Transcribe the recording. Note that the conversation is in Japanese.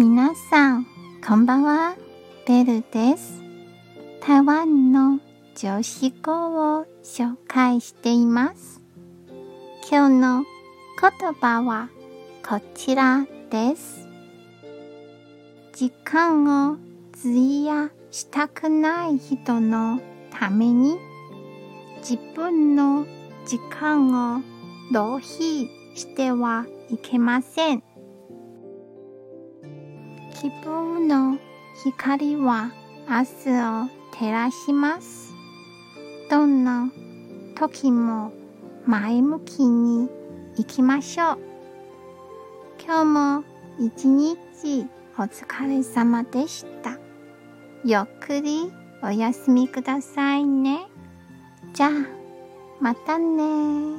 皆さん、こんばんは。ベルです。台湾の女子語を紹介しています。今日の言葉はこちらです。時間を費やしたくない人のために自分の時間を浪費してはいけません。希望の光は明日を照らします。どんな時も前向きに行きましょう。今日も一日お疲れ様でした。ゆっくりお休みくださいね。じゃあ、またね